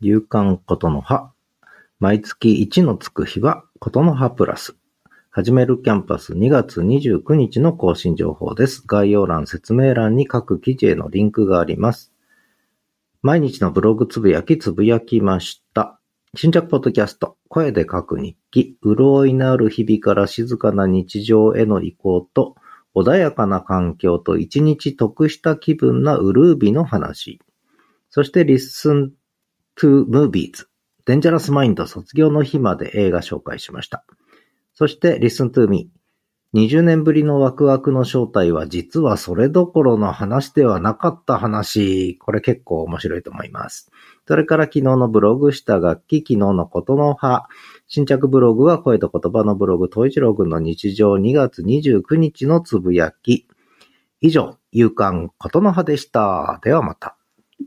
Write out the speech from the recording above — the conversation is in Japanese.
夕刊ことの葉。毎月1のつく日はことの葉プラス。始めるキャンパス2月29日の更新情報です。概要欄、説明欄に各記事へのリンクがあります。毎日のブログつぶやきつぶやきました。新着ポッドキャスト、声で書く日記、潤いのある日々から静かな日常への移行と、穏やかな環境と一日得した気分なウルービの話。そして、Listen to Movies。デンジャラスマインド卒業の日まで映画紹介しました。そして、Listen to Me。20年ぶりのワクワクの正体は実はそれどころの話ではなかった話。これ結構面白いと思います。それから昨日のブログした楽器、昨日のことの葉。新着ブログは声と言葉のブログ、東一郎くんの日常2月29日のつぶやき。以上、夕刊ことの葉でした。ではまた。